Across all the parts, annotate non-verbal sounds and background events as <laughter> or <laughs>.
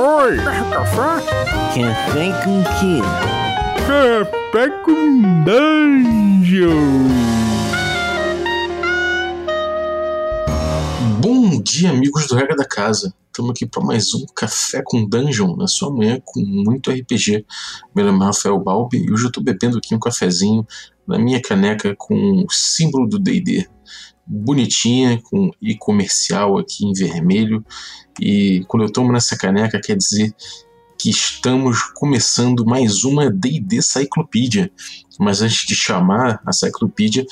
Oi! Café? Café com quê? Café com dungeon! Bom dia, amigos do Regra da Casa. Estamos aqui para mais um Café com Dungeon, na sua manhã com muito RPG. Meu nome é Rafael Balbi e hoje eu estou bebendo aqui um cafezinho na minha caneca com o símbolo do D&D. Bonitinha com e comercial aqui em vermelho. E quando eu tomo nessa caneca quer dizer que estamos começando mais uma D&D Cyclopedia. Mas antes de chamar a Cyclopedia,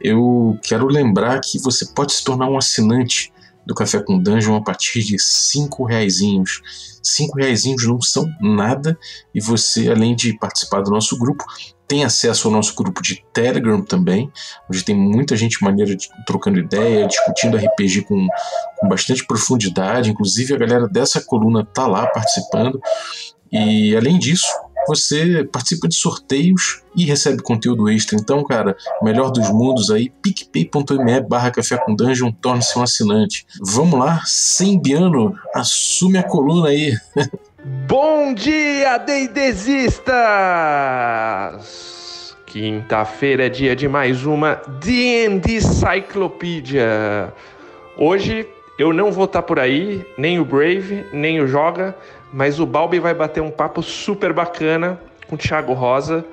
eu quero lembrar que você pode se tornar um assinante do Café com Dungeon a partir de cinco reaisinhos. Cinco reaisinhos não são nada e você, além de participar do nosso grupo, tem acesso ao nosso grupo de Telegram também, onde tem muita gente maneira de, trocando ideia, discutindo RPG com, com bastante profundidade. Inclusive a galera dessa coluna tá lá participando. E além disso, você participa de sorteios e recebe conteúdo extra. Então, cara, melhor dos mundos aí, picpay.me barra café com dungeon, torne-se um assinante. Vamos lá, sem Biano, assume a coluna aí. <laughs> Bom dia, Deidesistas! Quinta-feira é dia de mais uma D&D Cyclopedia. Hoje eu não vou estar por aí, nem o Brave, nem o Joga, mas o Balbi vai bater um papo super bacana com o Thiago Rosa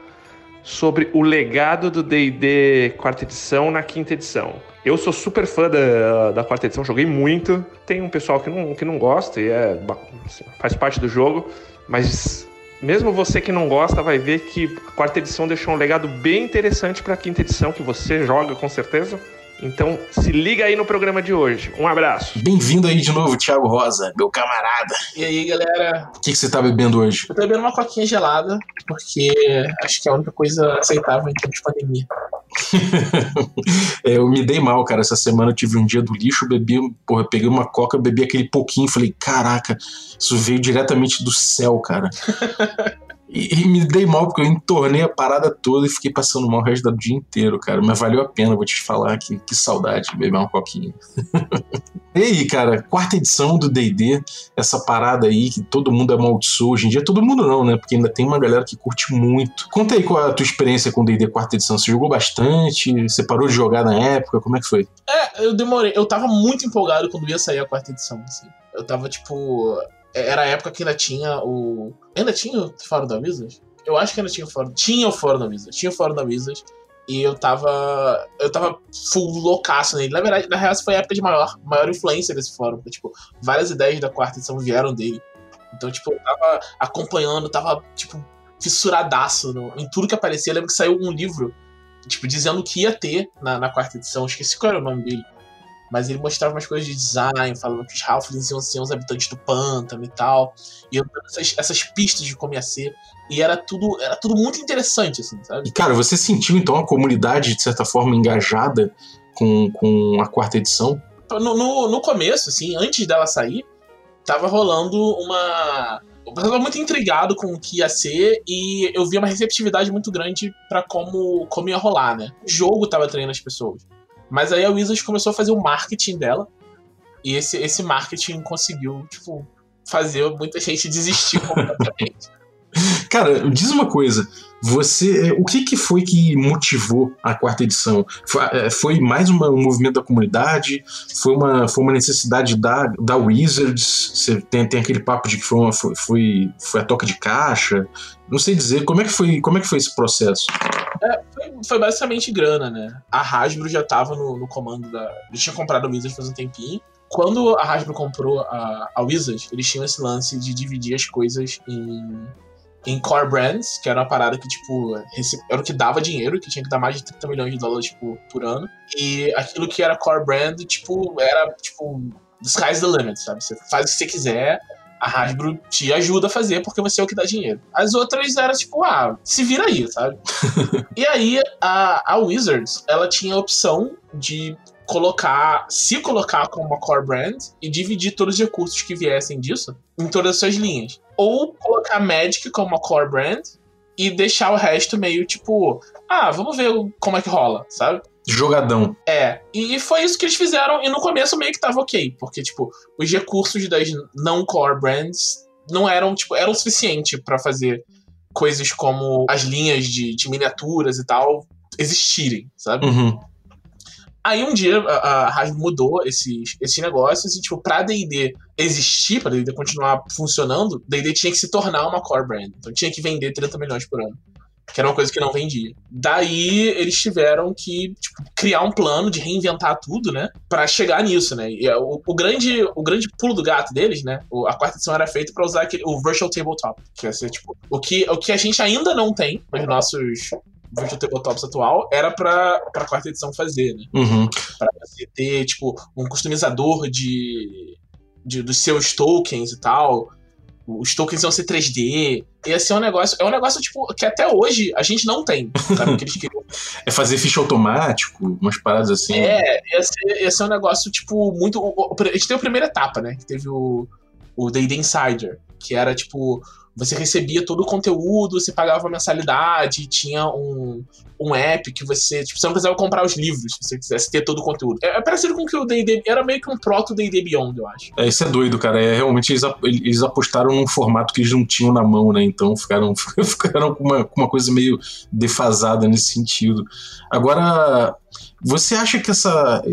sobre o legado do D&D quarta edição na quinta edição. Eu sou super fã da, da quarta edição, joguei muito. Tem um pessoal que não, que não gosta e é, assim, faz parte do jogo, mas mesmo você que não gosta vai ver que a quarta edição deixou um legado bem interessante para a quinta edição que você joga com certeza. Então se liga aí no programa de hoje. Um abraço. Bem-vindo aí de novo, Thiago Rosa, meu camarada. E aí, galera? O que, que você tá bebendo hoje? Eu tô bebendo uma coquinha gelada, porque acho que é a única coisa aceitável em tempos de pandemia. <laughs> é, eu me dei mal, cara. Essa semana eu tive um dia do lixo, bebi, porra, peguei uma coca, bebi aquele pouquinho, falei, caraca, isso veio diretamente do céu, cara. <laughs> E, e, me dei mal porque eu entornei a parada toda e fiquei passando mal o resto do dia inteiro, cara. Mas valeu a pena, vou te falar que, que saudade de beber uma coquinha. <laughs> e aí, cara, quarta edição do DD, essa parada aí que todo mundo amaldiçoou. Hoje em dia, todo mundo não, né? Porque ainda tem uma galera que curte muito. Conta aí qual é a tua experiência com DD quarta edição. Você jogou bastante? Você parou de jogar na época? Como é que foi? É, eu demorei. Eu tava muito empolgado quando ia sair a quarta edição, assim. Eu tava, tipo, era a época que ainda tinha o. Ainda tinha o Fórum da Wizard? Eu acho que ainda tinha o Fórum. Tinha o Fórum da Wizard. Tinha o Fórum da Wizard. E eu tava. Eu tava full loucaço nele. Na verdade, na real, foi a época de maior, maior influência desse fórum. Porque, tipo, várias ideias da quarta edição vieram dele. Então, tipo, eu tava acompanhando, tava, tipo, fissuradaço no, em tudo que aparecia. Eu lembro que saiu um livro, tipo, dizendo que ia ter na, na quarta edição. Esqueci qual era o nome dele mas ele mostrava umas coisas de design, falando que os Halflings iam ser os habitantes do pântano e tal, e essas, essas pistas de como ia ser, e era tudo, era tudo muito interessante, assim, sabe? E cara, você sentiu então a comunidade, de certa forma, engajada com, com a quarta edição? No, no, no começo, assim, antes dela sair, tava rolando uma. Eu tava muito intrigado com o que ia ser e eu vi uma receptividade muito grande para como, como ia rolar, né? O jogo tava treinando as pessoas. Mas aí a Wizards começou a fazer o marketing dela. E esse, esse marketing conseguiu, tipo, fazer muita gente desistir <laughs> completamente. Cara, diz uma coisa. Você, o que, que foi que motivou a quarta edição? Foi, é, foi mais uma, um movimento da comunidade? Foi uma, foi uma necessidade da, da Wizards? Você tem, tem aquele papo de que foi, uma, foi, foi, foi a toca de caixa? Não sei dizer. Como é que foi, como é que foi esse processo? É, foi, basicamente grana, né? A Hasbro já tava no, no comando da. Já tinha comprado a Wizards faz um tempinho. Quando a Hasbro comprou a, a Wizards, eles tinham esse lance de dividir as coisas em em core brands, que era uma parada que, tipo, era o que dava dinheiro, que tinha que dar mais de 30 milhões de dólares, tipo, por ano. E aquilo que era core brand, tipo, era, tipo, the sky's the limit, sabe? Você faz o que você quiser, a Hasbro te ajuda a fazer porque você é o que dá dinheiro. As outras eram tipo, ah, se vira aí, sabe? <laughs> e aí a, a Wizards, ela tinha a opção de colocar, se colocar como uma core brand e dividir todos os recursos que viessem disso em todas as suas linhas. Ou colocar Magic como uma core brand e deixar o resto meio tipo, ah, vamos ver como é que rola, sabe? Jogadão. É, e foi isso que eles fizeram, e no começo meio que tava ok, porque, tipo, os recursos das não core brands não eram, tipo, eram suficiente pra fazer coisas como as linhas de, de miniaturas e tal existirem, sabe? Uhum. Aí um dia a, a Hasbro mudou esses, esses negócios e, tipo, pra D&D existir, pra D&D continuar funcionando, D&D tinha que se tornar uma core brand. Então tinha que vender 30 milhões por ano. Que era uma coisa que não vendia. Daí eles tiveram que tipo, criar um plano de reinventar tudo, né? Pra chegar nisso, né? E é o, o grande, o grande pulo do gato deles, né? o- A quarta edição era feita pra usar aquele, o Virtual Tabletop. Que ia ser, tipo, o que, o que a gente ainda não tem nos nossos Virtual Tabletops atual era pra, pra quarta edição fazer, né? Uhum. Pra você ter, tipo, um customizador de, de dos seus tokens e tal. Os tokens iam ser 3D. Ia ser um negócio. É um negócio, tipo, que até hoje a gente não tem. Sabe? o que eles queriam. <laughs> É fazer ficha automático, umas paradas assim. É, ia ser, ia ser um negócio, tipo, muito. a gente teve a primeira etapa, né? Que teve o, o Insider, que era, tipo, você recebia todo o conteúdo, você pagava uma mensalidade, tinha um, um app que você, tipo, você não precisava comprar os livros se você quisesse ter todo o conteúdo. É, é parecido com o que o D&D, era meio que um proto D&D Beyond, eu acho. É, isso é doido, cara. É, realmente eles, eles apostaram num formato que eles não tinham na mão, né? Então ficaram, <laughs> ficaram com, uma, com uma coisa meio defasada nesse sentido. Agora, você acha que essa,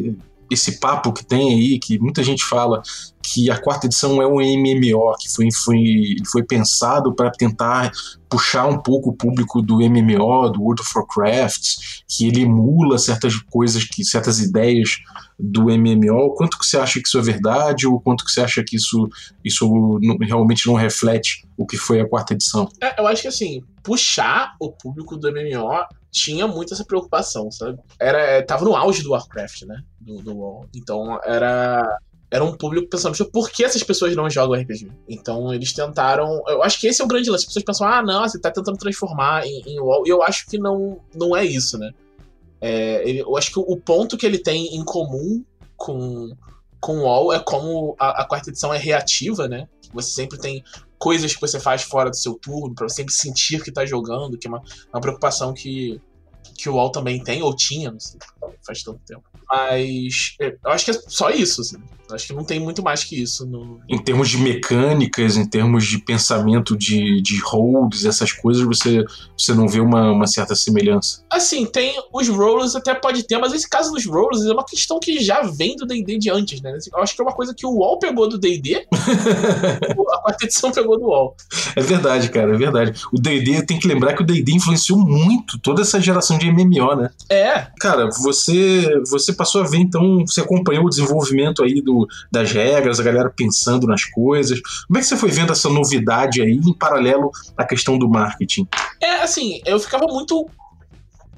esse papo que tem aí, que muita gente fala que a quarta edição é um MMO, que foi, foi, foi pensado para tentar puxar um pouco o público do MMO, do World of Warcraft, que ele emula certas coisas, que certas ideias do MMO. Quanto que você acha que isso é verdade ou quanto que você acha que isso, isso não- realmente não reflete o que foi a quarta edição? É, eu acho que assim, puxar o público do MMO tinha muito essa preocupação, sabe? Era, tava no auge do Warcraft, né? Do, do. Então era. Era um público pensando, "Poxa, por que essas pessoas não jogam RPG? Então eles tentaram. Eu acho que esse é o grande lance. As pessoas pensam, ah, não, você tá tentando transformar em, em. E eu acho que não, não é isso, né? É, ele- eu acho que o ponto que ele tem em comum com, com WoW é como a, a quarta edição é reativa, né? Você sempre tem coisas que você faz fora do seu turno, você sempre sentir que tá jogando, que é uma, uma preocupação que, que o WoW também tem, ou tinha, não sei, faz tanto tempo. Mas é, eu acho que é só isso, assim. Eu acho que não tem muito mais que isso no. Em termos de mecânicas, em termos de pensamento de, de holds, essas coisas, você, você não vê uma, uma certa semelhança. Assim, tem os rollers até pode ter, mas esse caso dos rollers é uma questão que já vem do D&D de antes, né? Eu acho que é uma coisa que o WoW pegou do D&D, <laughs> a quarta edição pegou do WoW. É verdade, cara, é verdade. O D&D, tem que lembrar que o D&D influenciou muito toda essa geração de MMO, né? É, Cara, você você passou a ver, então, você acompanhou o desenvolvimento aí do, das regras, a galera pensando nas coisas. Como é que você foi vendo essa novidade aí, em paralelo à questão do marketing? É, assim, eu ficava muito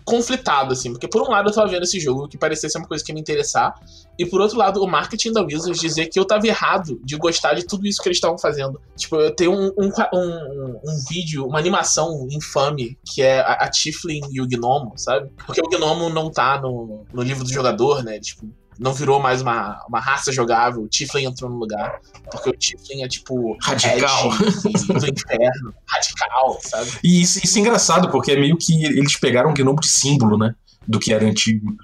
conflitado, assim, porque por um lado eu tava vendo esse jogo que parecia ser uma coisa que ia me interessar, e por outro lado o marketing da Wizards dizer que eu tava errado de gostar de tudo isso que eles estavam fazendo. Tipo, eu tenho um, um, um, um vídeo, uma animação infame, que é a, a Tiflin e o Gnomo, sabe? Porque o Gnomo não tá no, no livro do jogador, né? Tipo, não virou mais uma, uma raça jogável, o Tiflin entrou no lugar. Porque o Tiflin é tipo. Radical. <laughs> Do inferno. Radical, sabe? E isso, isso é engraçado, porque é meio que eles pegaram um gnomo de símbolo, né? Do que era antigo.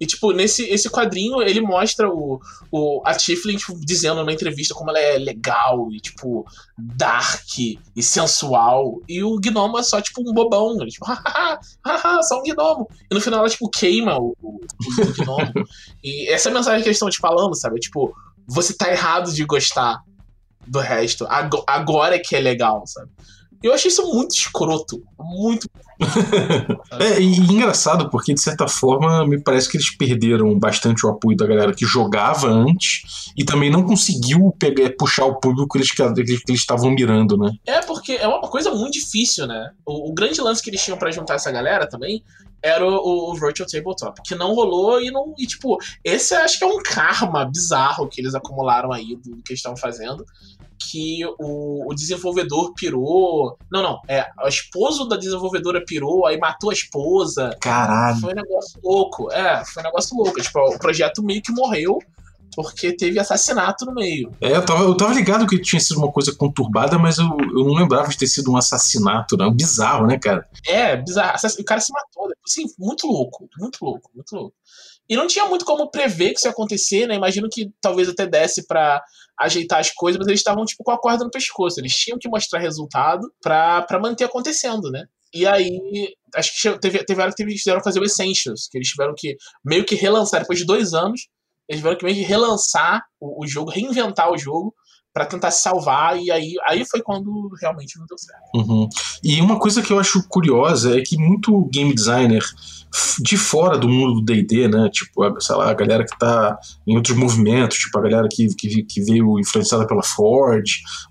E, tipo, nesse esse quadrinho, ele mostra o, o, a Tiflin, tipo, dizendo numa entrevista como ela é legal e, tipo, dark e sensual. E o gnomo é só, tipo, um bobão. Ele, tipo, <laughs> hahaha, haha, só um gnomo. E no final ela, tipo, queima o, o, o gnomo. e essa é a mensagem que eles estão te falando, sabe? Tipo, você tá errado de gostar do resto. Ago- Agora é que é legal, sabe? Eu achei isso muito escroto. Muito. <laughs> É, e, engraçado, porque de certa forma me parece que eles perderam bastante o apoio da galera que jogava antes e também não conseguiu pegar, puxar o público que eles que eles estavam mirando, né? É, porque é uma coisa muito difícil, né? O, o grande lance que eles tinham pra juntar essa galera também era o, o Virtual Tabletop, que não rolou e não. E, tipo, esse acho que é um karma bizarro que eles acumularam aí do que eles estavam fazendo. Que o, o desenvolvedor pirou. Não, não. É, o esposo da desenvolvedora pirou, aí matou a esposa. Caralho. Foi um negócio louco. É, foi um negócio louco. Tipo, o projeto meio que morreu porque teve assassinato no meio. É, eu tava, eu tava ligado que tinha sido uma coisa conturbada, mas eu, eu não lembrava de ter sido um assassinato, não. Bizarro, né, cara? É, bizarro. O cara se matou. Assim, muito louco. Muito louco, muito louco. E não tinha muito como prever que isso ia acontecer, né? Imagino que talvez até desse para ajeitar as coisas, mas eles estavam tipo com a corda no pescoço. Eles tinham que mostrar resultado para manter acontecendo, né? E aí, acho que teve, teve hora que eles tiveram que fazer o Essentials, que eles tiveram que meio que relançar, depois de dois anos, eles tiveram que meio que relançar o, o jogo, reinventar o jogo, para tentar se salvar, e aí, aí foi quando realmente não deu certo. Uhum. E uma coisa que eu acho curiosa é que muito game designer de fora do mundo do D&D, né, tipo, sei lá, a galera que tá em outros movimentos, tipo a galera que, que, que veio influenciada pela Ford,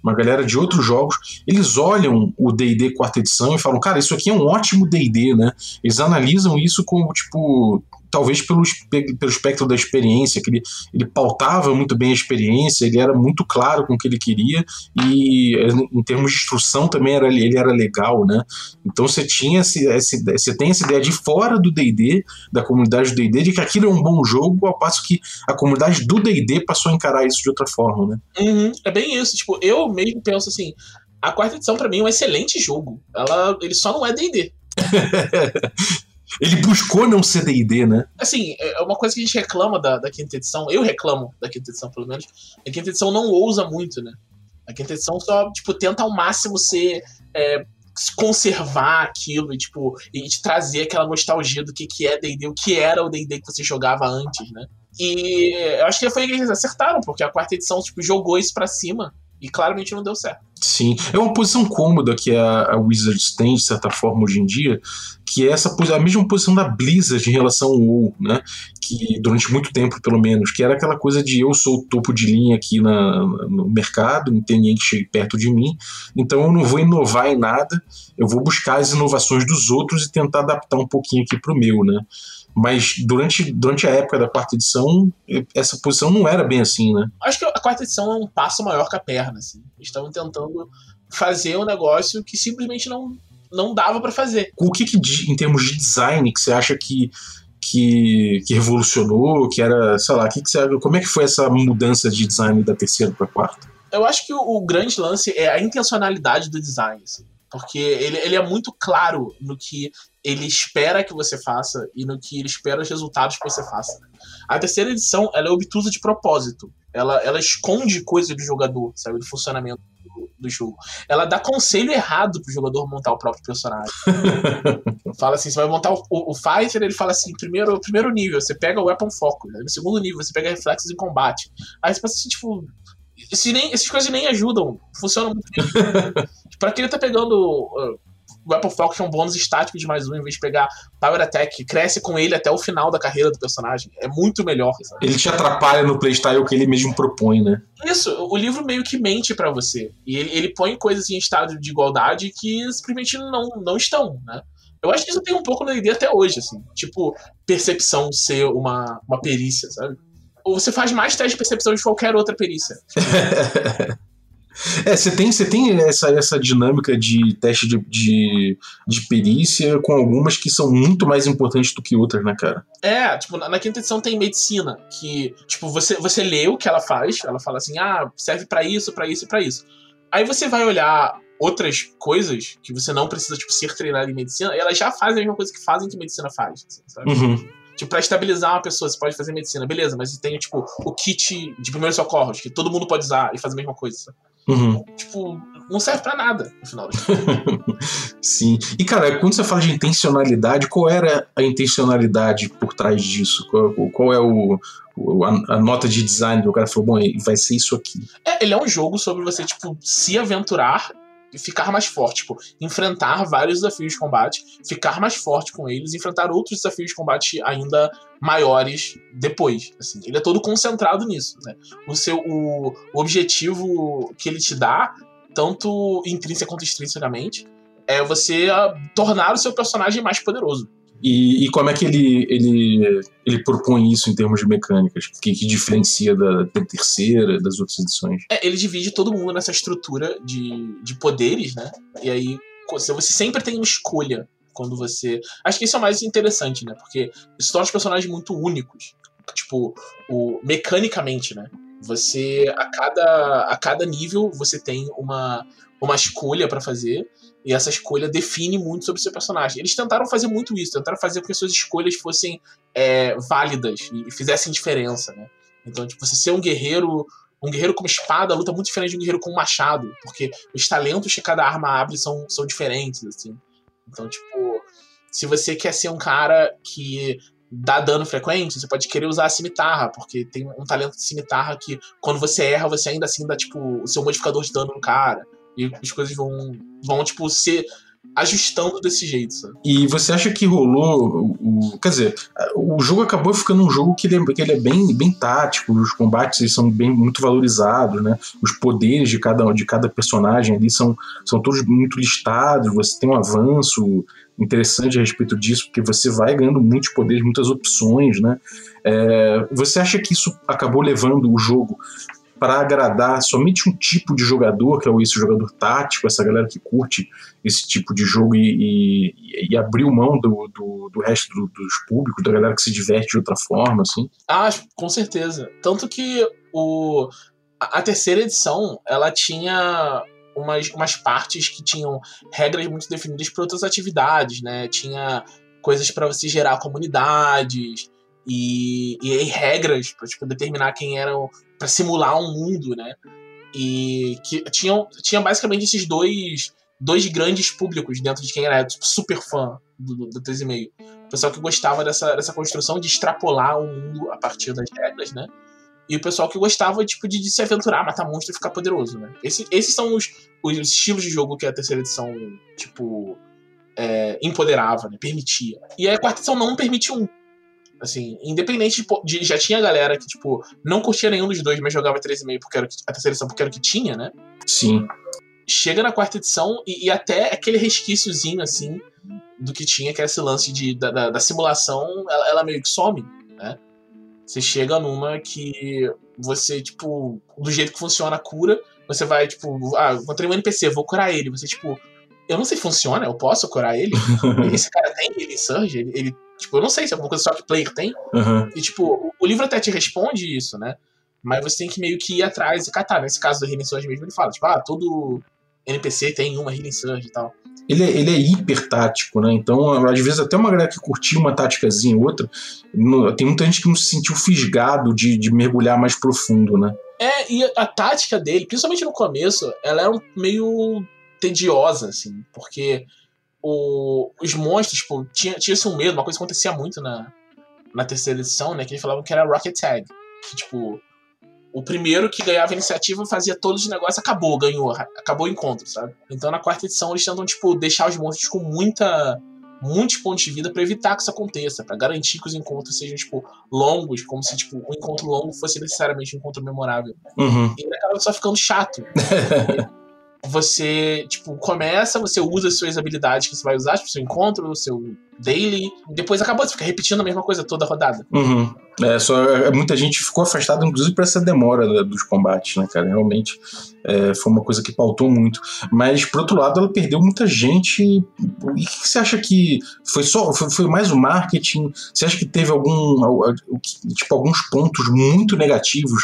uma galera de outros jogos, eles olham o D&D quarta edição e falam, cara, isso aqui é um ótimo D&D, né, eles analisam isso como, tipo, talvez pelo, pelo espectro da experiência, que ele, ele pautava muito bem a experiência, ele era muito claro com o que ele queria e em termos de instrução também era, ele era legal, né? Então você tinha esse, esse, você tem essa ideia de fora do D&D, da comunidade do D&D, de que aquilo é um bom jogo, ao passo que a comunidade do D&D passou a encarar isso de outra forma, né? Uhum, é bem isso, tipo, eu mesmo penso assim, a quarta edição para mim é um excelente jogo, ela, ele só não é D&D. <laughs> Ele buscou não ser D&D, né? Assim, é uma coisa que a gente reclama da, da quinta edição, eu reclamo da quinta edição, pelo menos, a quinta edição não ousa muito, né? A quinta edição só, tipo, tenta ao máximo ser... É, conservar aquilo e, tipo, e te trazer aquela nostalgia do que, que é D&D, o que era o D&D que você jogava antes, né? E eu acho que foi que eles acertaram, porque a quarta edição, tipo, jogou isso pra cima e claramente não deu certo. Sim, é uma posição cômoda que a, a Wizards tem, de certa forma, hoje em dia, que é essa a mesma posição da Blizzard em relação ao WoW, né? Que durante muito tempo, pelo menos, que era aquela coisa de eu sou o topo de linha aqui na, no mercado, não tem ninguém que chegue perto de mim, então eu não vou inovar em nada, eu vou buscar as inovações dos outros e tentar adaptar um pouquinho aqui pro meu, né? Mas durante, durante a época da quarta edição, essa posição não era bem assim, né? Acho que a quarta edição é um passo maior que a perna, assim. Estavam tentando fazer um negócio que simplesmente não, não dava para fazer. O que, que, em termos de design, que você acha que, que, que revolucionou, que era, sei lá, que que você, como é que foi essa mudança de design da terceira para quarta? Eu acho que o, o, grande lance é a intencionalidade do design, assim, porque ele, ele é muito claro no que ele espera que você faça e no que ele espera os resultados que você faça. A terceira edição, ela é obtusa de propósito. Ela, ela esconde coisas do jogador, sabe, do funcionamento do, do jogo. Ela dá conselho errado pro jogador montar o próprio personagem. <laughs> fala assim, você vai montar o, o, o, Fighter, ele fala assim, primeiro, primeiro nível, você pega o Weapon Focus, né? no segundo nível, você pega reflexos em combate. Aí você pensa assim, tipo, esse nem, essas coisas nem ajudam, funcionam muito bem. <laughs> pra quem tá pegando... Uh, Weapon Falcon é um bônus estático de mais um, em vez de pegar Power Attack, cresce com ele até o final da carreira do personagem. É muito melhor. Sabe? Ele te atrapalha no playstyle que ele mesmo propõe, né? Isso, o livro meio que mente para você. E ele, ele põe coisas em estado de igualdade que simplesmente não, não estão, né? Eu acho que isso tem um pouco na ideia até hoje, assim. Tipo, percepção ser uma, uma perícia, sabe? Ou você faz mais teste de percepção de qualquer outra perícia. <laughs> É, você tem, você tem essa, essa dinâmica de teste de, de, de, perícia com algumas que são muito mais importantes do que outras, né, cara? É, tipo, na, na quinta edição tem medicina, que, tipo, você, você lê o que ela faz, ela fala assim, ah, serve para isso, para isso e pra isso. Aí você vai olhar outras coisas que você não precisa, tipo, ser treinado em medicina, e elas já fazem a mesma coisa que fazem que medicina faz, assim, sabe? Uhum. Tipo, pra estabilizar uma pessoa, você pode fazer medicina, beleza, mas tem, tipo, o kit de primeiros socorros, que todo mundo pode usar e fazer a mesma coisa, sabe? Uhum. Tipo, não serve para nada, no final <laughs> Sim. E, cara, quando você fala de intencionalidade, qual era a intencionalidade por trás disso? Qual, qual é o, a, a, nota de design que o cara falou, bom, vai ser isso aqui? É, ele é um jogo sobre você, tipo, se aventurar ficar mais forte, tipo, enfrentar vários desafios de combate, ficar mais forte com eles, enfrentar outros desafios de combate ainda maiores depois. Assim, ele é todo concentrado nisso, né? O seu o, o objetivo que ele te dá, tanto intrínseca quanto extrinsecamente, é você uh, tornar o seu personagem mais poderoso. E, e, como é que ele, ele, ele propõe isso em termos de mecânicas? O que, que diferencia da, da, terceira, das outras edições? É, ele divide todo mundo nessa estrutura de, de poderes, né? E aí você sempre tem uma escolha quando você. Acho que isso é o mais interessante, né? Porque isso torna os personagens muito únicos. Tipo, o, mecanicamente, né? Você, a cada, a cada nível, você tem uma, uma escolha para fazer. E essa escolha define muito sobre o seu personagem. Eles tentaram fazer muito isso, tentaram fazer com que as suas escolhas fossem é, válidas e fizessem diferença, né? Então, tipo, você ser um guerreiro, um guerreiro com espada luta muito diferente de um guerreiro com machado, porque os talentos que cada arma abre são, são diferentes, assim. Então, tipo, se você quer ser um cara que dá dano frequente, você pode querer usar a cimitarra, porque tem um talento de cimitarra que quando você erra, você ainda assim dá, tipo, o seu modificador de dano no cara. E as coisas vão, vão tipo, ser ajustando desse jeito, sabe? E você acha que rolou. O, quer dizer, o jogo acabou ficando um jogo que ele é, que ele é bem, bem tático, os combates são bem muito valorizados, né? Os poderes de cada, de cada personagem ali são, são todos muito listados, você tem um avanço interessante a respeito disso, porque você vai ganhando muitos poderes, muitas opções, né? É, você acha que isso acabou levando o jogo para agradar somente um tipo de jogador, que é esse jogador tático, essa galera que curte esse tipo de jogo e, e, e abriu mão do, do, do resto do, dos públicos, da galera que se diverte de outra forma, assim? Ah, com certeza. Tanto que o, a, terceira edição, ela tinha umas, umas partes que tinham regras muito definidas para outras atividades, né? Tinha coisas para você gerar comunidades e, e, e regras para tipo, determinar quem eram para simular um mundo, né? E que tinham, tinha basicamente esses dois, dois grandes públicos dentro de quem era tipo, super fã do, do, do 3,5. O pessoal que gostava dessa, dessa construção de extrapolar o mundo a partir das regras, né? E o pessoal que gostava tipo, de, de se aventurar, matar monstro e ficar poderoso, né? Esse, esses são os, os estilos de jogo que a terceira edição, tipo, é, empoderava, né? Permitia. E a quarta edição não permite um. Assim, independente de, de, Já tinha galera que, tipo, não curtia nenhum dos dois, mas jogava 3,5 porque era a terceira edição porque era o que tinha, né? Sim. Chega na quarta edição e, e até aquele resquíciozinho, assim, do que tinha, que era esse lance de, da, da, da simulação, ela, ela, meio que some, né? Você chega numa que você, tipo, do jeito que funciona a cura, você vai, tipo, ah, encontrei um NPC, vou curar ele. Você, tipo, eu não sei se funciona, eu posso curar ele? <laughs> Esse cara tem ele surge? Ele, ele Tipo, eu não sei se alguma coisa só que player tem. Uhum. E, tipo, o livro até te responde isso, né? Mas você tem que meio que ir atrás e catar. Nesse caso do Healing Surge mesmo, ele fala, tipo, ah, todo NPC tem uma Healing Surge e tal. Ele é, ele é hiper tático, né? Então, às vezes, até uma galera que curtiu uma táticazinha ou outra, no, tem muita gente que não se sentiu fisgado de, de mergulhar mais profundo, né? É, e a, tática dele, principalmente no começo, ela era um, meio tediosa, assim, porque o, os monstros, tipo, tinha, tinha esse um medo, uma coisa que acontecia muito na, na terceira edição, né? Que eles falavam que era Rocket Tag. Que, tipo, o primeiro que ganhava a iniciativa fazia todos os negócios, acabou, ganhou, acabou o encontro, sabe? Então na quarta edição eles tentam, tipo, deixar os monstros com muita. muitos pontos de vida para evitar que isso aconteça, para garantir que os encontros sejam, tipo, longos, como se, tipo, um encontro longo fosse necessariamente um encontro memorável. Uhum. E ele acaba só ficando chato. <laughs> você, tipo, começa, você usa as suas habilidades que você vai usar, tipo, seu encontro, o seu daily, depois acabou, você fica repetindo a mesma coisa toda a rodada. Uhum. É, só é, muita gente ficou afastada, inclusive, por essa demora dos combates, né, cara? Realmente é, foi uma coisa que pautou muito. Mas, por outro lado, ela perdeu muita gente. E o que você acha que foi só foi, foi mais o marketing? Você acha que teve algum tipo alguns pontos muito negativos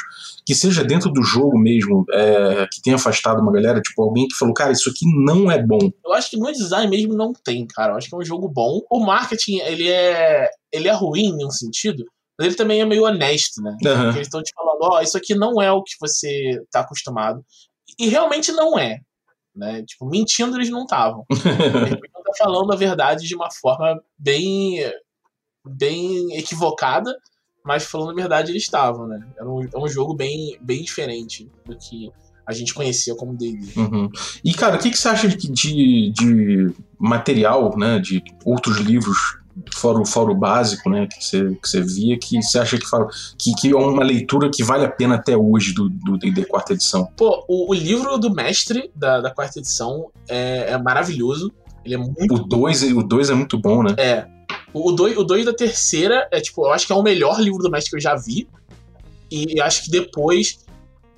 que seja dentro do jogo mesmo, é, que tenha afastado uma galera, tipo, alguém que falou, cara, isso aqui não é bom. Eu acho que no design mesmo não tem, cara. Eu acho que é um jogo bom. O marketing, ele é. ele é ruim em um sentido, mas ele também é meio honesto, né? Uhum. Porque eles estão te falando, ó, oh, isso aqui não é o que você tá acostumado. E realmente não é. Né? Tipo, mentindo eles não estavam. <laughs> eles estão falando a verdade de uma forma bem bem equivocada, mas falando a verdade, eles estavam, né? Era um, é um jogo bem, bem diferente do que a gente conhecia como D&D. Uhum. E, cara, o que, que você acha de, de, de, material, né, de outros livros, fora o, fora o básico, né, que você, que você via, que você acha que, fala, que, que é uma leitura que vale a pena até hoje do D&D quarta edição? Pô, o, o, livro do mestre da, da quarta edição é, é maravilhoso. Ele é muito... O 2 o dois é muito bom, né? É, o 2 o dois da terceira é, tipo, eu acho que é o melhor livro do mestre que eu já vi. E acho que depois.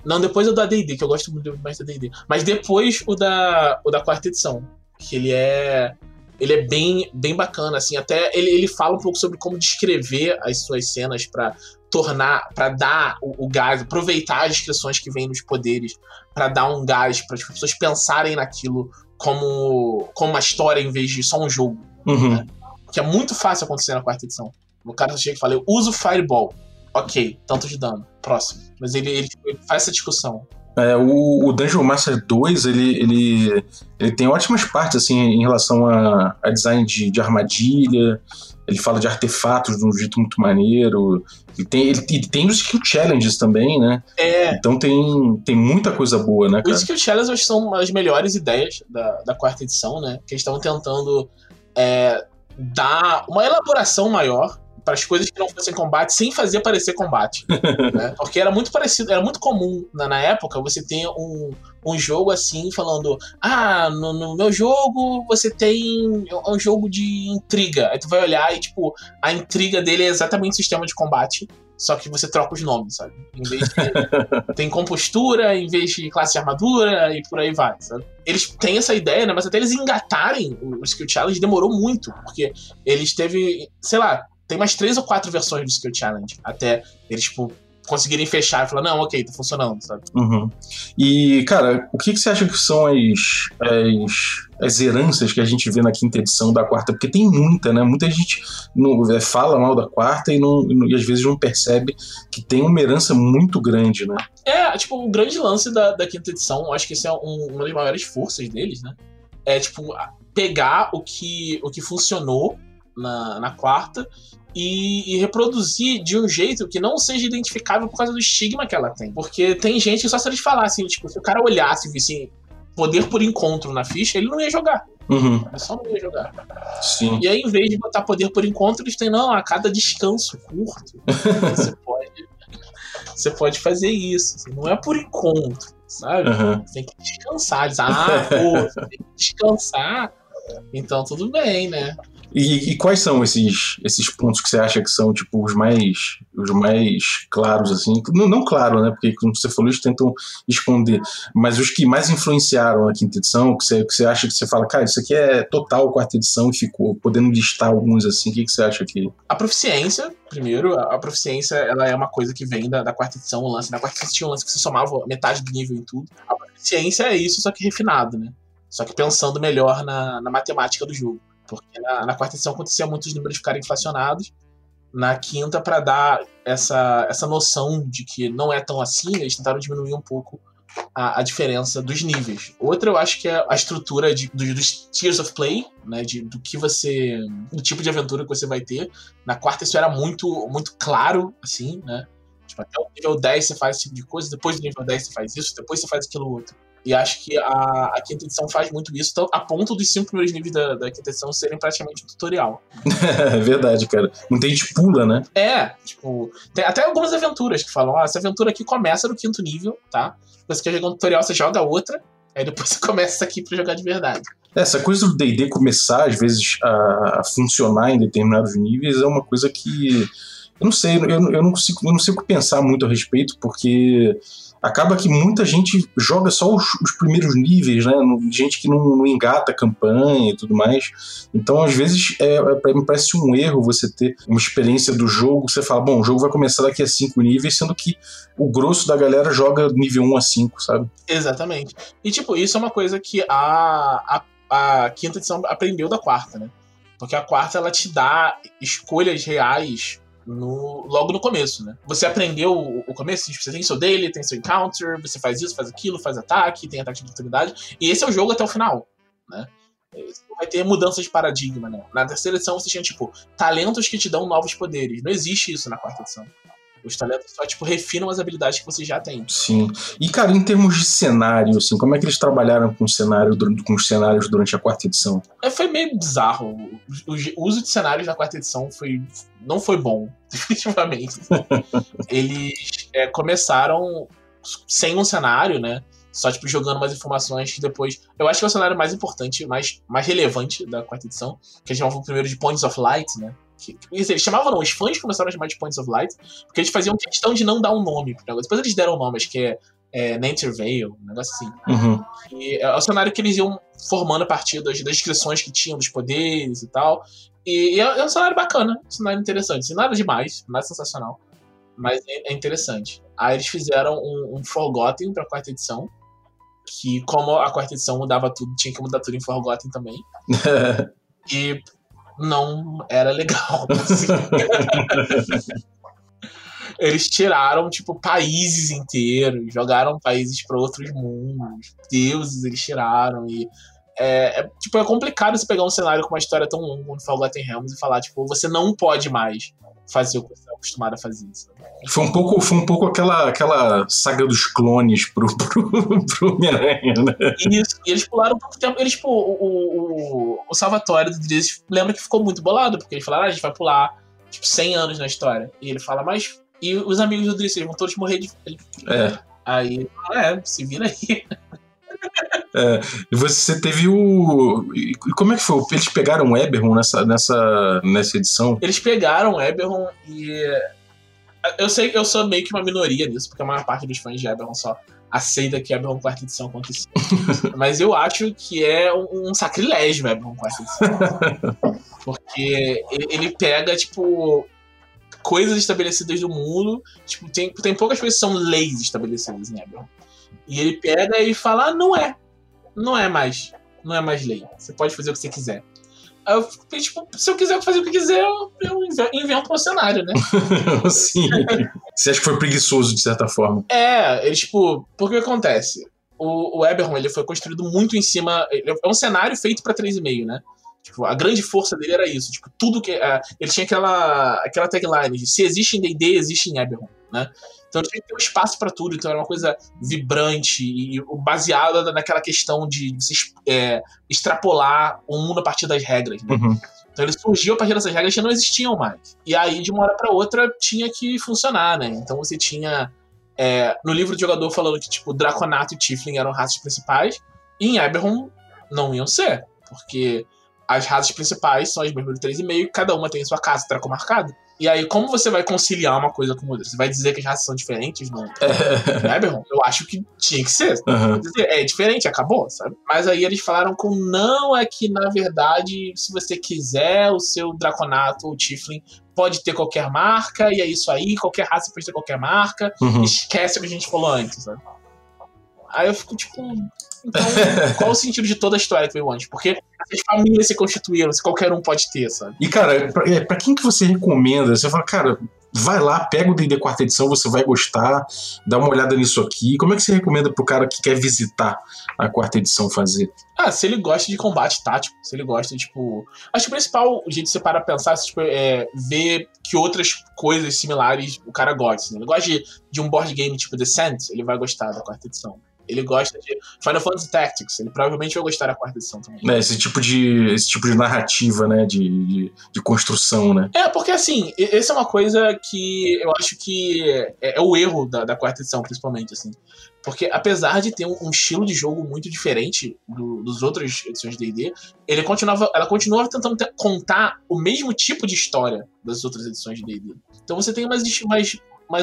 Não, depois é o da DD, que eu gosto muito do mestre da DD. Mas depois o da, o da quarta edição. Que ele é. Ele é bem, bem bacana, assim. Até ele, ele fala um pouco sobre como descrever as suas cenas para tornar, para dar o, o, gás, aproveitar as descrições que vêm nos poderes, para dar um gás, para as pessoas pensarem naquilo como, como uma história em vez de só um jogo. Uhum. Né? Que é muito fácil acontecer na quarta edição. O cara chega e fala: Eu uso Fireball. Ok, tanto de dano. Próximo. Mas ele, ele faz essa discussão. É, o, o, Dungeon Master 2, ele, ele, ele tem ótimas partes, assim, em relação a, a design de, de, armadilha, ele fala de artefatos de um jeito muito maneiro, ele tem, ele, ele tem os skill challenges também, né? É. Então tem, tem muita coisa boa, né, cara? Os skill challenges são as melhores ideias da, da quarta edição, né? Que eles estão tentando é, dar uma elaboração maior para as coisas que não fossem combate sem fazer parecer combate. <laughs> né? Porque era muito parecido, era muito comum na, na, época você ter um, um jogo assim falando: Ah, no, no, meu jogo você tem é um jogo de intriga. Aí tu vai olhar e, tipo, a intriga dele é exatamente o sistema de combate. Só que você troca os nomes, sabe? Em vez de. <laughs> tem compostura, em vez de classe de armadura e por aí vai, sabe? Eles têm essa ideia, né? Mas até eles engatarem o Skill Challenge demorou muito. Porque eles teve, sei lá, tem mais três ou quatro versões do Skill Challenge. Até eles, tipo, conseguirem fechar e falar, não, ok, tá funcionando, sabe? Uhum. E, cara, o que, que você acha que são as, as, as heranças que a gente vê na quinta edição da quarta? Porque tem muita, né? Muita gente não, é, fala mal da quarta e, não, e às vezes não percebe que tem uma herança muito grande, né? É, tipo, o grande lance da, da quinta edição, acho que esse é um, uma das maiores forças deles, né? É, tipo, pegar o que, o que funcionou na, na quarta e, e, reproduzir de um jeito que não seja identificável por causa do estigma que ela tem. Porque tem gente que só se eles falassem, tipo, se o cara olhasse e visse poder por encontro na ficha, ele não ia jogar. Uhum. Ele só não ia jogar. Sim. E aí, em vez de botar poder por encontro, eles têm, não, a cada descanso curto, <laughs> você pode. Você pode fazer isso. Assim, não é por encontro, sabe? Uhum. Tem que descansar. Eles, ah, pô, tem que descansar. Então tudo bem, né? E, e, quais são esses, esses pontos que você acha que são, tipo, os mais, os mais claros, assim? Não, não claro, né? Porque, como você falou, eles tentam esconder. Mas os que mais influenciaram a quinta edição, que você, que você acha que você fala, cara, isso aqui é total quarta edição e ficou, podendo listar alguns, assim, o que, que você acha que... A proficiência, primeiro, a, proficiência, ela é uma coisa que vem da, da quarta edição, o lance. Na quarta edição um lance que você somava metade do nível em tudo. A proficiência é isso, só que refinado, né? Só que pensando melhor na, na matemática do jogo. Porque na, na quarta edição acontecia muitos números ficarem inflacionados. Na quinta, para dar essa, essa noção de que não é tão assim, eles tentaram diminuir um pouco a, a diferença dos níveis. Outra, eu acho que é a estrutura de, do, dos tiers of play, né? De, do que você. do tipo de aventura que você vai ter. Na quarta, isso era muito, muito claro, assim, né? Tipo, até o nível 10 você faz esse tipo de coisa, depois do nível 10 você faz isso, depois você faz aquilo outro. E acho que a, a quinta edição faz muito isso, então, a ponto dos cinco primeiros níveis da, da quinta edição serem praticamente um tutorial. <laughs> é verdade, cara. Muita gente pula, né? É, tipo, tem até algumas aventuras que falam: ah, essa aventura aqui começa no quinto nível, tá? Você quer jogar um tutorial, você joga outra, aí depois você <laughs> começa aqui pra jogar de verdade. Essa coisa do DD começar, às vezes, a, a funcionar em determinados níveis é uma coisa que. Eu não sei, eu, eu, não consigo, eu não consigo pensar muito a respeito, porque acaba que muita gente joga só os, os primeiros níveis, né? Gente que não, não, engata a campanha e tudo mais. Então, às vezes, é, é, me parece um erro você ter uma experiência do jogo. Você fala, bom, o jogo vai começar daqui a cinco níveis, sendo que o grosso da galera joga nível 1 a 5, sabe? Exatamente. E, tipo, isso é uma coisa que a, a, a quinta edição aprendeu da quarta, né? Porque a quarta ela te dá escolhas reais no, logo no começo, né? Você aprendeu o, o começo, tipo, você tem seu daily, tem seu encounter, você faz isso, faz aquilo, faz ataque, tem ataque de oportunidade, e esse é o jogo até o final, né? Vai ter mudança de paradigma, né? Na terceira edição você tinha, tipo, talentos que te dão novos poderes. Não existe isso na quarta edição. Os talentos só, tipo, refinam as habilidades que você já tem. Sim. E, cara, em termos de cenário, assim, como é que eles trabalharam com, cenário, com os cenários durante a quarta edição? É, foi meio bizarro. O, o, uso de cenários na quarta edição foi, não foi bom, <laughs> definitivamente. eles é, começaram sem um cenário, né? Só, tipo, jogando umas informações que depois. Eu acho que é o cenário mais importante, mais, mais relevante da quarta edição. Que eles chamavam primeiro de Points of Light, né? Que, eles chamavam, não, os fãs começaram a chamar de Points of Light, porque eles faziam questão de não dar um nome pro negócio. Depois eles deram nomes, que é, é Nanter Vale, um negócio assim. Uhum. E é o cenário que eles iam formando a partir das, das descrições que tinham dos poderes e tal. E, e é, é um cenário bacana, um cenário interessante. Assim, nada demais, nada sensacional. Mas é, é interessante. Aí eles fizeram um, um Forgotten pra quarta edição. Que, como a quarta edição mudava tudo, tinha que mudar tudo em Forgotten também. <laughs> E não era legal. assim. <laughs> Eles tiraram, tipo, países inteiros, jogaram países para outros mundos, deuses eles tiraram, e é, é, tipo, é complicado você pegar um cenário com uma história tão longa como Forgotten Realms e falar, tipo, você não pode mais fazer o que você é acostumado a fazer. sabe? Foi um pouco, foi um pouco aquela, aquela saga dos clones pro, <laughs> pro, pro Homem-Aranha, né? E, isso, e eles pularam pouco tempo. Eles, tipo, o, o, o Salvatore do Driz lembra que ficou muito bolado, porque eles falaram, ah, a gente vai pular, tipo, 100 anos na história. E ele fala, mas. E os amigos do Driz, eles vão todos morrer de. É. Aí, é, se vira aí. <laughs> E você teve o. E como é que foi? Eles pegaram o Eberron nessa, nessa, nessa edição? Eles pegaram o Eberron e. Eu sei que eu sou meio que uma minoria nisso, porque a maior parte dos fãs de Eberron só aceita que Eberron quarta edição aconteceu. <laughs> Mas eu acho que é um, um sacrilégio Eberron quarta edição. <laughs> Porque ele ele pega, tipo, coisas estabelecidas do mundo. Tipo, tem, tem poucas coisas que são leis estabelecidas em Eberron. E ele pega e fala: ah, não é. Não é mais. Não é mais lei. Você pode fazer o que você quiser. Aí eu fico, tipo, se eu quiser fazer o que quiser, eu, eu inve- invento um cenário, né? <laughs> Sim. Você acha que foi preguiçoso, de certa forma? É, ele, tipo, porque o que acontece? O, o Eberron, ele foi construído muito em cima. É um cenário feito pra 3,5, né? Tipo, a grande força dele era isso. Tipo, tudo que. é, ele tinha aquela, aquela tagline de se existe em DD, existe em Eberron, né? Então tinha que ter um espaço pra tudo. Então era uma coisa vibrante e baseada naquela questão de es- é, extrapolar o mundo a partir das regras, né? Uhum. Então ele surgiu a partir dessas regras que não existiam mais. E aí, de uma hora pra outra, tinha que funcionar, né? Então você tinha. é, no livro do jogador falando que, tipo, Draconato e Tiflin eram raças principais. E em Eberron não iam ser. Porque as raças principais são as mesmas do 3,5, cada uma tem sua casa dracomarcada. E aí, como você vai conciliar uma coisa com outra? Você vai dizer que as raças são diferentes no, <laughs> no Eberron? Eu acho que tinha que ser. Dizer, É diferente, acabou, sabe? Mas aí eles falaram com não é que, na verdade, se você quiser, o seu Draconato ou Tiflin pode ter qualquer marca, e é isso aí, qualquer raça pode ter qualquer marca, Uhum. esquece o que a gente falou antes, sabe? Aí eu fico tipo. Então, qual o sentido de toda a história que veio antes? Porque as famílias se constituíram, se qualquer um pode ter, sabe? E, cara, pra, é, pra quem que você recomenda? Você fala, cara, vai lá, pega o D&D quarta edição, você vai gostar, dá uma olhada nisso aqui. Como é que você recomenda pro cara que quer visitar a quarta edição fazer? Ah, se ele gosta de combate tático, se ele gosta, tipo. Acho que o principal jeito de você parar pra pensar tipo, é ver que outras coisas similares o cara gosta. Assim. Ele gosta de, de um board game tipo Descent, ele vai gostar da quarta edição. Ele gosta de Final Fantasy Tactics, ele provavelmente vai gostar da quarta edição também. Né, esse, tipo de, esse tipo de narrativa, né? De, de, de construção, né? É, porque assim, essa é uma coisa que eu acho que é, é o erro da, da quarta edição, principalmente, assim. Porque apesar de ter um, um estilo de jogo muito diferente do, dos outras edições de D&D, ele continuava, ela continuava tentando te- contar o mesmo tipo de história das outras edições de D&D. Então você tem umas, umas,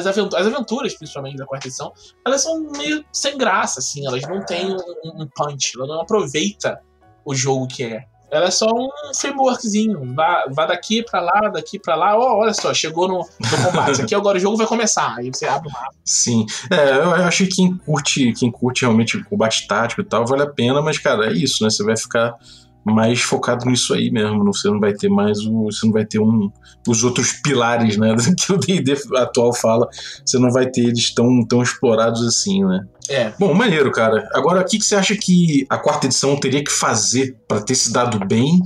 aventuras, as aventuras, principalmente da quarta edição, elas são meio sem graça, assim, elas não têm um, um punch, ela não aproveita o jogo que é. Ela é só um frameworkzinho. Vá, vá daqui pra lá, daqui pra lá. Ó, olha só, chegou no, no combate. Aqui agora o jogo vai começar. Aí você abre o mapa. Sim. É, eu acho que quem curte, quem curte realmente combate tático e tal, vale a pena, mas, cara, é isso, né? Você vai ficar mais focado nisso aí mesmo. não- Você não vai ter mais o. Você não vai ter um, os outros pilares, né? <laughs> Que o DD atual fala. Você não vai ter eles tão, tão explorados assim, né? É. Bom, maneiro, cara. Agora, o que, que você acha que a quarta edição teria que fazer pra ter se dado bem?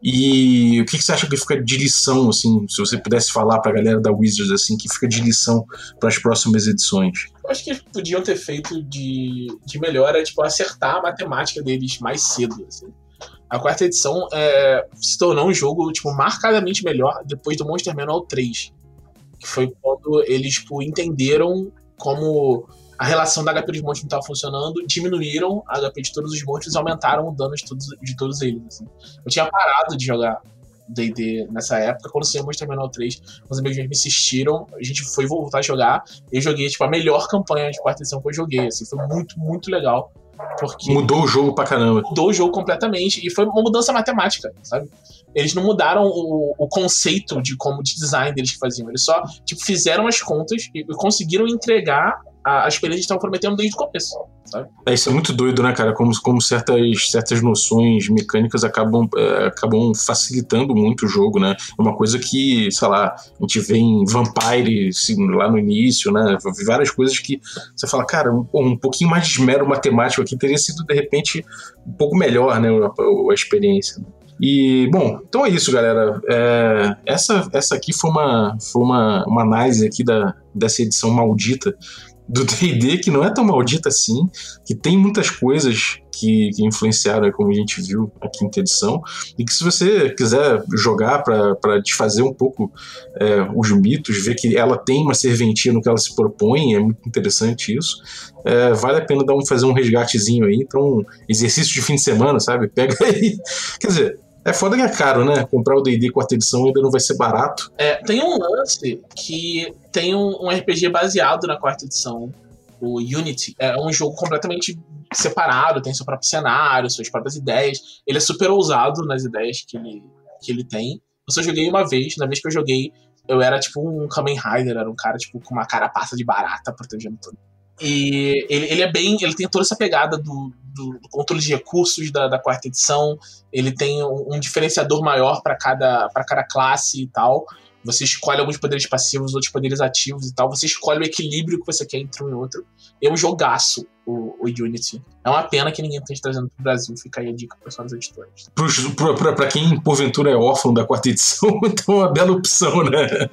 E o que, que você acha que fica de lição, assim, se você pudesse falar pra galera da Wizards, assim, que fica de lição para as próximas edições? Eu acho que eles podiam ter feito de, de melhor é, tipo, acertar a matemática deles mais cedo. Assim. A quarta edição é, se tornou um jogo tipo, marcadamente melhor depois do Monster Manual 3. Que foi quando eles tipo, entenderam como a relação da HP dos monstros não estava funcionando, diminuíram a HP de todos os monstros e aumentaram o dano de todos, de todos eles. assim. Eu tinha parado de jogar D&D nessa época, quando saiu Monster Manual 3, os amigos me insistiram, a gente foi voltar a jogar, eu joguei, tipo, a melhor campanha de quarta edição que eu joguei, assim, foi muito, muito legal. Porque Mudou o jogo pra caramba. mudou o jogo completamente e foi uma mudança matemática, sabe? Eles não mudaram o, o conceito de como de design deles que faziam, eles só tipo, fizeram as contas e, e conseguiram entregar a, a experiência que eles estavam prometendo desde o começo. É, isso é muito doido, né, cara? Como, como certas, certas noções mecânicas acabam, é, acabam facilitando muito o jogo, né? É uma coisa que, sei lá, a gente vê em Vampire assim, lá no início, né? Várias coisas que você fala, cara, um, um pouquinho mais de esmero matemático aqui teria sido, de repente, um pouco melhor, né? A, a experiência. E, bom, então é isso, galera. É, essa, essa aqui foi uma, foi uma, uma análise aqui da, dessa edição maldita do <laughs> D&D, que não é tão maldita assim, que tem muitas coisas que, que influenciaram, como a gente viu na quinta edição, e que se você quiser jogar para desfazer um pouco é, os mitos, ver que ela tem uma serventia no que ela se propõe, é muito interessante isso, é, vale a pena dar um, fazer um resgatezinho aí, então, exercício de fim de semana, sabe? Pega aí. <laughs> Quer dizer, é foda que é caro, né? Comprar o D&D quarta edição ainda não vai ser barato. É, tem um lance que tem um, um, RPG baseado na quarta edição, o Unity. É um jogo completamente separado, tem seu próprio cenário, suas próprias ideias. Ele é super ousado nas ideias que ele, que ele tem. Eu só joguei uma vez, na vez que eu joguei, eu era tipo um Kamen Rider, era um cara tipo com uma carapaça de barata protegendo tudo. E ele, ele é bem. Ele tem toda essa pegada do, do, do controle de recursos da, da, quarta edição. Ele tem um, um diferenciador maior para cada, cada classe e tal. Você escolhe alguns poderes passivos, outros poderes ativos e tal. Você escolhe o equilíbrio que você quer entre um e outro. É um jogaço o, o Unity. É uma pena que ninguém esteja trazendo pro Brasil. Fica aí a dica para os editores. Para quem, porventura, é órfão da quarta edição, <laughs> então é uma bela opção, né? <laughs>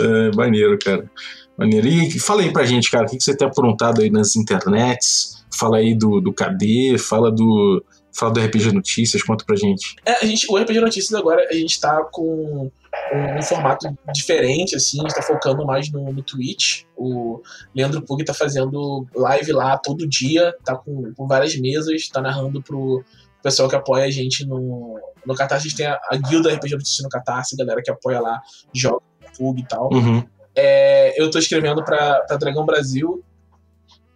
é, maneiro, cara. Maneiro. E fala aí pra gente, cara, o que, você tem aprontado aí nas internets? Fala aí do, do KD, fala do. Fala do RPG Notícias, conta pra gente. É, a gente. O RPG Notícias agora a gente tá com um, um formato diferente, assim, a gente tá focando mais no, no Twitch. O Leandro Pug tá fazendo live lá todo dia, tá com, com várias mesas, tá narrando pro pessoal que apoia a gente no, no Catarse. A gente tem a, a guilda RPG Notícias no Catarse, galera que apoia lá, joga Pug e tal. Uhum. É, eu tô escrevendo pra, pra Dragão Brasil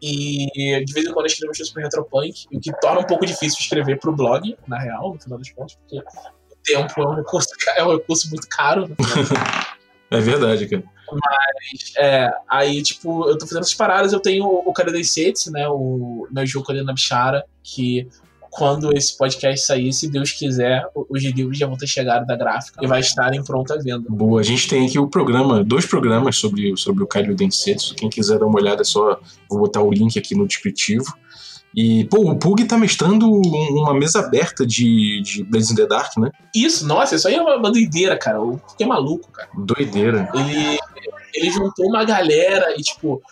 e de vez em quando eu escrevo coisas pro Retropunk, o que torna um pouco difícil escrever pro blog, na real, no final dos contos, porque o tempo é um recurso, <laughs> é um recurso muito caro. Né? <laughs> é verdade, cara. Mas, é, aí, tipo, eu tô fazendo essas paradas, eu tenho o Canadá Sets, né, o meu jogo ali na Bichara, que quando esse podcast sair, se Deus quiser, os livros já vão ter chegado da gráfica e vai estar em pronta venda. Boa, a gente tem aqui o programa, dois programas sobre, sobre o Caio Densetsu. Quem quiser dar uma olhada, é só vou botar o link aqui no descritivo. E, pô, o Pug tá mestrando uma mesa aberta de, de Blades in the Dark, né? Isso, nossa, isso aí é uma doideira, cara. O Pug é maluco, cara. Doideira. Ele, ele juntou uma galera e, tipo,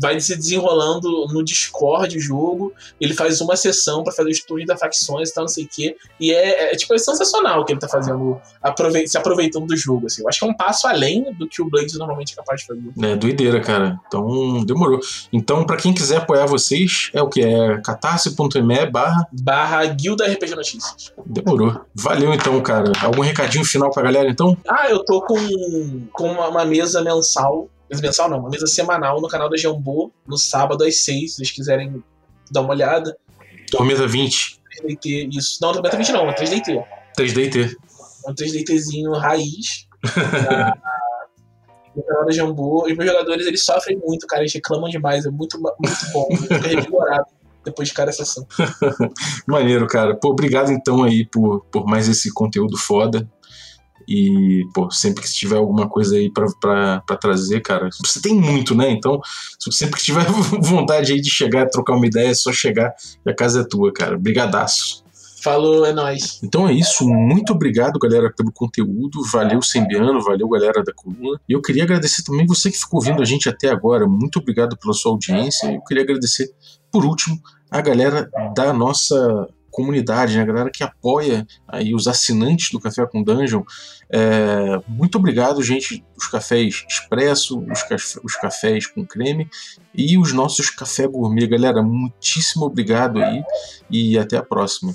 vai se desenrolando no Discord o jogo. Ele faz uma sessão para fazer o estudo da facções e tal, não sei o quê. E é, é, tipo, é sensacional o que ele tá fazendo, aprove se aproveitando do jogo, assim. Eu acho que é um passo além do que o Blades normalmente é capaz de fazer. É, doideira, cara. Então, demorou. Então, para quem quiser apoiar vocês, é o que? É catarse.me barra... Barra Guilda RPG Notícias. Demorou. Valeu, então, cara. Algum recadinho final pra galera, então? Ah, eu tô com, com uma, uma mesa mensal mesa mensal não, uma mesa semanal no canal da Jambô, no sábado às 6, se vocês quiserem dar uma olhada. Tormenta 20. 3DT, isso. Não, Tormenta 20 não, é 3DT. 3DT. É um 3DTzinho raiz. <laughs> no canal da Jambô. Os meus jogadores, eles sofrem muito, cara, eles reclamam demais, é muito, muito bom, fica <laughs> revigorado depois de cada sessão. <laughs> Maneiro, cara. Pô, obrigado então aí por, por mais esse conteúdo foda. E, pô, sempre que tiver alguma coisa aí para trazer, cara, você tem muito, né? Então, sempre que tiver <laughs> vontade aí de chegar, trocar uma ideia, é só chegar e a casa é tua, cara. Brigadaço. Falou, é nóis. Então é isso. Muito obrigado, galera, pelo conteúdo. Valeu, Sembiano. Valeu, galera da coluna. E eu queria agradecer também você que ficou ouvindo a gente até agora. Muito obrigado pela sua audiência. Eu queria agradecer, por último, a galera da nossa comunidade, né, a galera que apoia aí os assinantes do Café com Dungeon. É, muito obrigado, gente, os cafés expresso, os, café, os cafés com creme e os nossos café gourmet. Galera, muitíssimo obrigado aí e até a próxima.